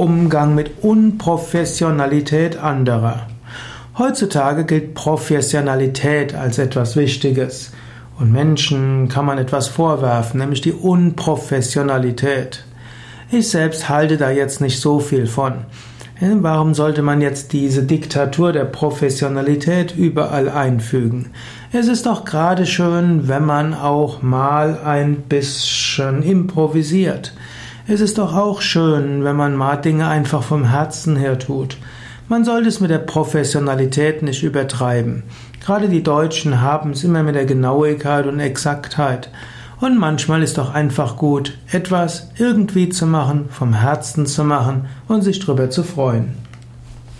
Umgang mit Unprofessionalität anderer. Heutzutage gilt Professionalität als etwas Wichtiges. Und Menschen kann man etwas vorwerfen, nämlich die Unprofessionalität. Ich selbst halte da jetzt nicht so viel von. Warum sollte man jetzt diese Diktatur der Professionalität überall einfügen? Es ist doch gerade schön, wenn man auch mal ein bisschen improvisiert. Es ist doch auch schön, wenn man mal Dinge einfach vom Herzen her tut. Man sollte es mit der Professionalität nicht übertreiben. Gerade die Deutschen haben es immer mit der Genauigkeit und Exaktheit. Und manchmal ist doch einfach gut, etwas irgendwie zu machen, vom Herzen zu machen und sich drüber zu freuen.